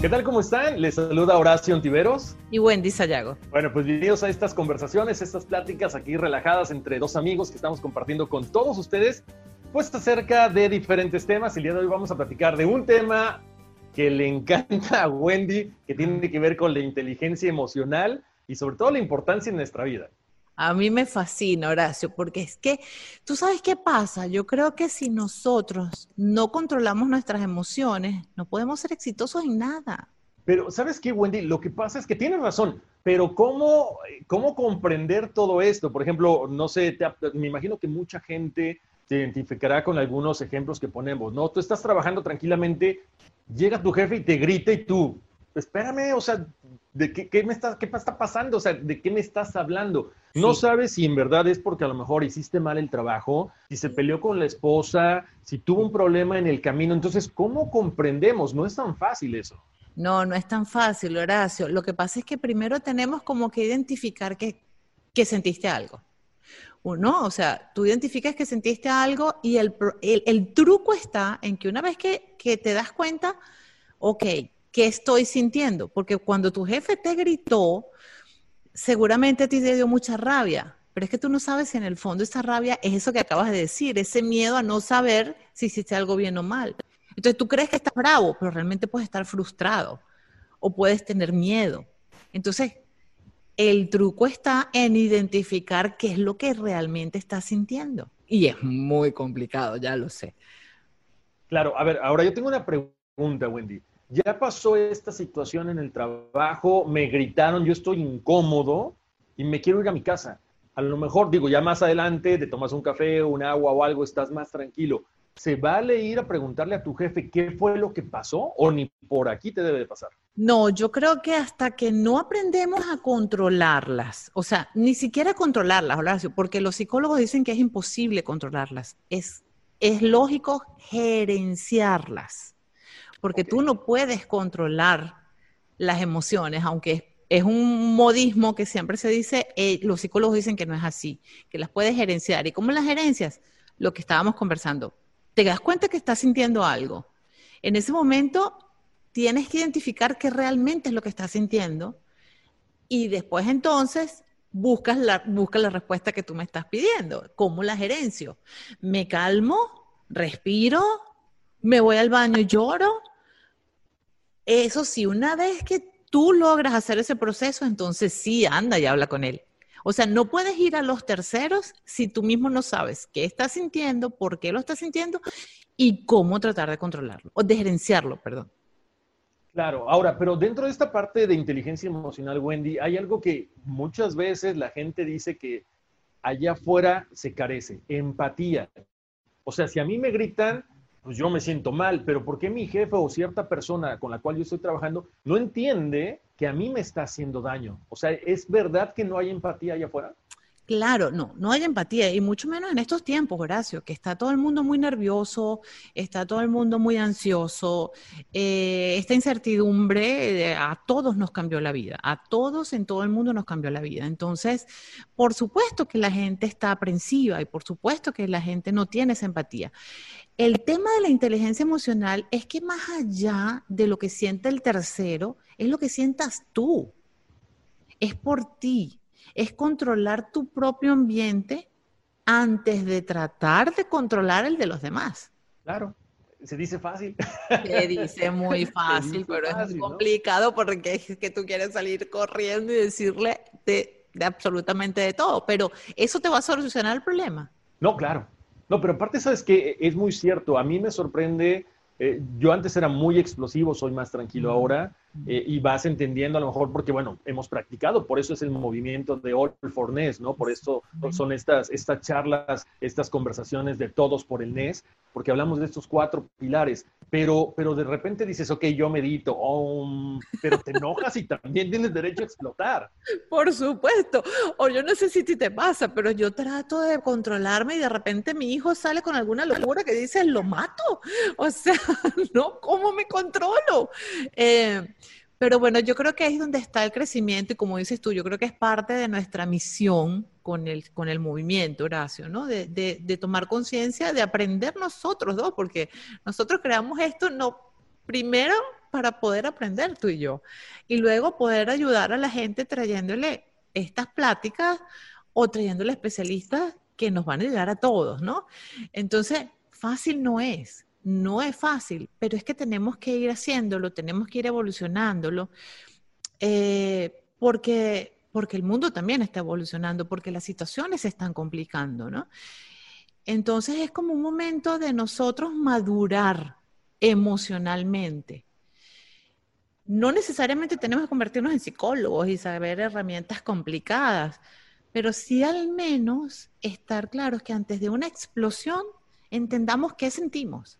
¿Qué tal? ¿Cómo están? Les saluda Horacio Ontiveros. Y Wendy Sayago. Bueno, pues bienvenidos a estas conversaciones, estas pláticas aquí relajadas entre dos amigos que estamos compartiendo con todos ustedes, pues acerca de diferentes temas. El día de hoy vamos a platicar de un tema que le encanta a Wendy, que tiene que ver con la inteligencia emocional y sobre todo la importancia en nuestra vida. A mí me fascina, Horacio, porque es que, ¿tú sabes qué pasa? Yo creo que si nosotros no controlamos nuestras emociones, no podemos ser exitosos en nada. Pero, ¿sabes qué, Wendy? Lo que pasa es que tienes razón, pero ¿cómo, cómo comprender todo esto? Por ejemplo, no sé, me imagino que mucha gente se identificará con algunos ejemplos que ponemos, ¿no? Tú estás trabajando tranquilamente, llega tu jefe y te grita y tú, espérame, o sea, ¿de qué, me está, qué está pasando? O sea, ¿de qué me estás hablando? No sabes si en verdad es porque a lo mejor hiciste mal el trabajo, si se peleó con la esposa, si tuvo un problema en el camino. Entonces, ¿cómo comprendemos? No es tan fácil eso. No, no es tan fácil, Horacio. Lo que pasa es que primero tenemos como que identificar que, que sentiste algo. ¿no? O sea, tú identificas que sentiste algo y el, el, truco está en que una vez que, que, te das cuenta, ok, ¿qué estoy sintiendo? Porque cuando tu jefe te gritó, seguramente a ti te dio mucha rabia, pero es que tú no sabes si en el fondo esa rabia es eso que acabas de decir, ese miedo a no saber si hiciste algo bien o mal. Entonces tú crees que estás bravo, pero realmente puedes estar frustrado o puedes tener miedo. Entonces, el truco está en identificar qué es lo que realmente estás sintiendo. Y es muy complicado, ya lo sé. Claro, a ver, ahora yo tengo una pregunta, Wendy ya pasó esta situación en el trabajo, me gritaron, yo estoy incómodo y me quiero ir a mi casa. A lo mejor, digo, ya más adelante te tomas un café, un agua o algo, estás más tranquilo. ¿Se vale ir a preguntarle a tu jefe qué fue lo que pasó o ni por aquí te debe de pasar? No, yo creo que hasta que no aprendemos a controlarlas, o sea, ni siquiera controlarlas, Horacio, porque los psicólogos dicen que es imposible controlarlas. Es, es lógico gerenciarlas porque tú no puedes controlar las emociones, aunque es un modismo que siempre se dice, eh, los psicólogos dicen que no es así, que las puedes gerenciar. ¿Y cómo las gerencias? Lo que estábamos conversando. Te das cuenta que estás sintiendo algo. En ese momento tienes que identificar qué realmente es lo que estás sintiendo y después entonces buscas la, buscas la respuesta que tú me estás pidiendo. ¿Cómo la gerencio? ¿Me calmo? ¿Respiro? ¿Me voy al baño y lloro? Eso sí, una vez que tú logras hacer ese proceso, entonces sí, anda y habla con él. O sea, no puedes ir a los terceros si tú mismo no sabes qué estás sintiendo, por qué lo estás sintiendo y cómo tratar de controlarlo o de gerenciarlo, perdón. Claro, ahora, pero dentro de esta parte de inteligencia emocional, Wendy, hay algo que muchas veces la gente dice que allá afuera se carece, empatía. O sea, si a mí me gritan, pues yo me siento mal, pero ¿por qué mi jefe o cierta persona con la cual yo estoy trabajando no entiende que a mí me está haciendo daño? O sea, ¿es verdad que no hay empatía allá afuera? Claro, no, no hay empatía y mucho menos en estos tiempos, Horacio, que está todo el mundo muy nervioso, está todo el mundo muy ansioso, eh, esta incertidumbre a todos nos cambió la vida, a todos en todo el mundo nos cambió la vida. Entonces, por supuesto que la gente está aprensiva y por supuesto que la gente no tiene esa empatía. El tema de la inteligencia emocional es que más allá de lo que siente el tercero, es lo que sientas tú, es por ti es controlar tu propio ambiente antes de tratar de controlar el de los demás. Claro, se dice fácil. Se dice muy fácil, pero es complicado porque es que tú quieres salir corriendo y decirle de, absolutamente de todo, pero eso te va a solucionar el problema. No, claro. No, pero aparte, sabes que es muy cierto. A mí me sorprende. Eh, yo antes era muy explosivo, soy más tranquilo ahora. Eh, y vas entendiendo a lo mejor porque, bueno, hemos practicado, por eso es el movimiento de All for NES, ¿no? Por eso son estas, estas charlas, estas conversaciones de todos por el NES, porque hablamos de estos cuatro pilares, pero, pero de repente dices, ok, yo medito, pero te enojas y también tienes derecho a explotar. Por supuesto, o yo no sé si te pasa, pero yo trato de controlarme y de repente mi hijo sale con alguna locura que dice, lo mato, o sea, ¿no? ¿Cómo me controlo? Eh, pero bueno, yo creo que es donde está el crecimiento y como dices tú, yo creo que es parte de nuestra misión con el, con el movimiento, Horacio, ¿no? De, de, tomar conciencia, de aprender nosotros dos, porque nosotros creamos esto no primero para poder aprender tú y yo, y luego poder ayudar a la gente trayéndole estas pláticas o trayéndole especialistas que nos van a ayudar a todos, ¿no? Entonces, fácil no es. No es fácil, pero es que tenemos que ir haciéndolo, tenemos que ir evolucionándolo, eh, porque, porque el mundo también está evolucionando, porque las situaciones se están complicando, ¿no? Entonces es como un momento de nosotros madurar emocionalmente. No necesariamente tenemos que convertirnos en psicólogos y saber herramientas complicadas, pero sí al menos estar claros que antes de una explosión entendamos qué sentimos.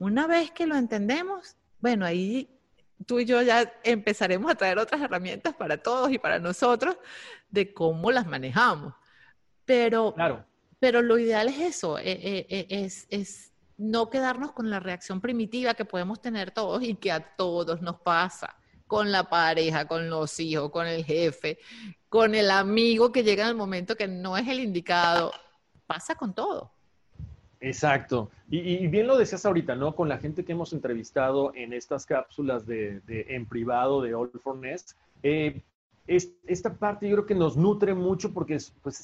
Una vez que lo entendemos, bueno, ahí tú y yo ya empezaremos a traer otras herramientas para todos y para nosotros de cómo las manejamos. Pero, claro. pero lo ideal es eso, eh, eh, eh, es, es no quedarnos con la reacción primitiva que podemos tener todos y que a todos nos pasa con la pareja, con los hijos, con el jefe, con el amigo que llega en el momento que no es el indicado. Pasa con todo. Exacto. Y, bien lo decías ahorita, ¿no? Con la gente que hemos entrevistado en estas cápsulas de, en privado de All for Nest, eh, esta parte yo creo que nos nutre mucho porque es, pues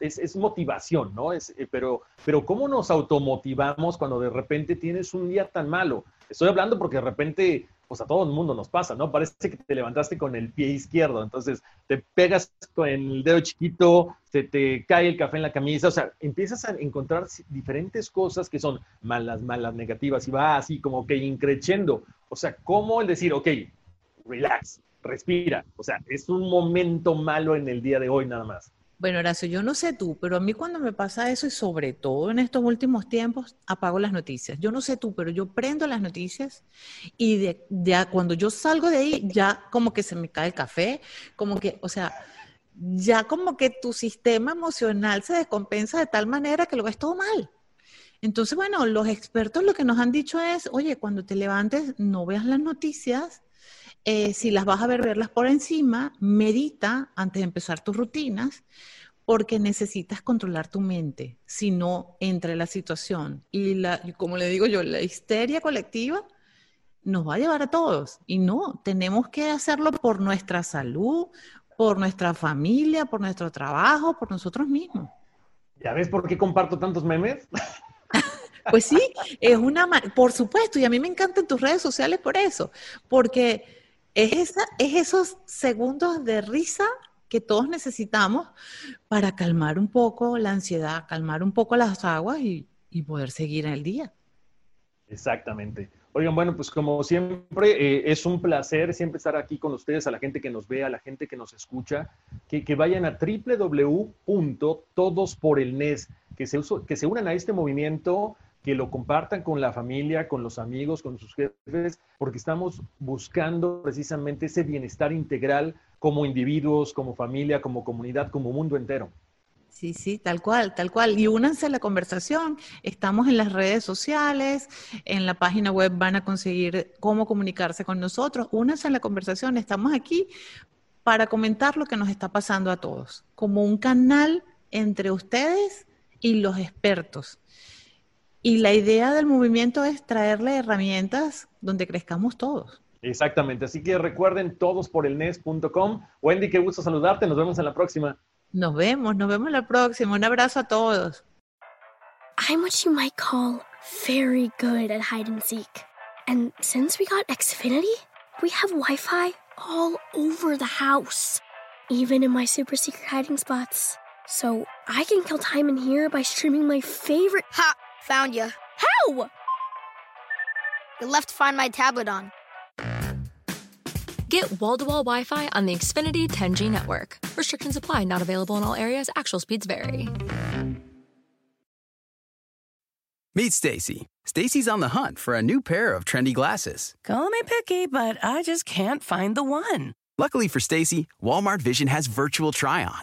es, es, motivación, ¿no? Es, eh, pero, pero ¿cómo nos automotivamos cuando de repente tienes un día tan malo? Estoy hablando porque de repente pues a todo el mundo nos pasa, ¿no? Parece que te levantaste con el pie izquierdo, entonces te pegas con el dedo chiquito, se te cae el café en la camisa, o sea, empiezas a encontrar diferentes cosas que son malas, malas, negativas, y va así como que increchendo. O sea, ¿cómo el decir, ok, relax, respira? O sea, es un momento malo en el día de hoy nada más. Bueno, Horacio, yo no sé tú, pero a mí cuando me pasa eso y sobre todo en estos últimos tiempos, apago las noticias. Yo no sé tú, pero yo prendo las noticias y de, cuando yo salgo de ahí, ya como que se me cae el café, como que, o sea, ya como que tu sistema emocional se descompensa de tal manera que lo ves todo mal. Entonces, bueno, los expertos lo que nos han dicho es, oye, cuando te levantes, no veas las noticias, eh, si las vas a ver, verlas por encima, medita antes de empezar tus rutinas, porque necesitas controlar tu mente, si no, entre la situación y la, como le digo yo, la histeria colectiva nos va a llevar a todos. Y no, tenemos que hacerlo por nuestra salud, por nuestra familia, por nuestro trabajo, por nosotros mismos. ¿Ya ves por qué comparto tantos memes? Pues sí, es una, por supuesto, y a mí me encantan tus redes sociales por eso, porque es, esos segundos de risa que todos necesitamos para calmar un poco la ansiedad, calmar un poco las aguas y, poder seguir el día. Exactamente. Oigan, bueno, pues como siempre, eh, es un placer siempre estar aquí con ustedes, a la gente que nos ve, a la gente que nos escucha, que, vayan a www.todosporelnes, que se, que se unan a este movimiento que lo compartan con la familia, con los amigos, con sus jefes, porque estamos buscando precisamente ese bienestar integral como individuos, como familia, como comunidad, como mundo entero. Sí, sí, tal cual, tal cual. Y únanse a la conversación. Estamos en las redes sociales, en la página web van a conseguir cómo comunicarse con nosotros. Únanse a la conversación. Estamos aquí para comentar lo que nos está pasando a todos, como un canal entre ustedes y los expertos. Y la idea del movimiento es traerle herramientas donde crezcamos todos. Exactamente, así que recuerden todos por el nes.com. Wendy, qué gusto saludarte, nos vemos en la próxima. Nos vemos, nos vemos la próxima. Un abrazo a todos. I'm what you might call very good at hide and seek. And since we got Xfinity, we have Wi Fi all over the house, even in my super secret hiding spots. So I can kill time in here by streaming my favorite. Ha! Found you. How? You left Find My tablet on. Get wall to wall Wi Fi on the Xfinity 10G network. Restrictions apply, not available in all areas. Actual speeds vary. Meet Stacy. Stacy's on the hunt for a new pair of trendy glasses. Call me picky, but I just can't find the one. Luckily for Stacy, Walmart Vision has virtual try on.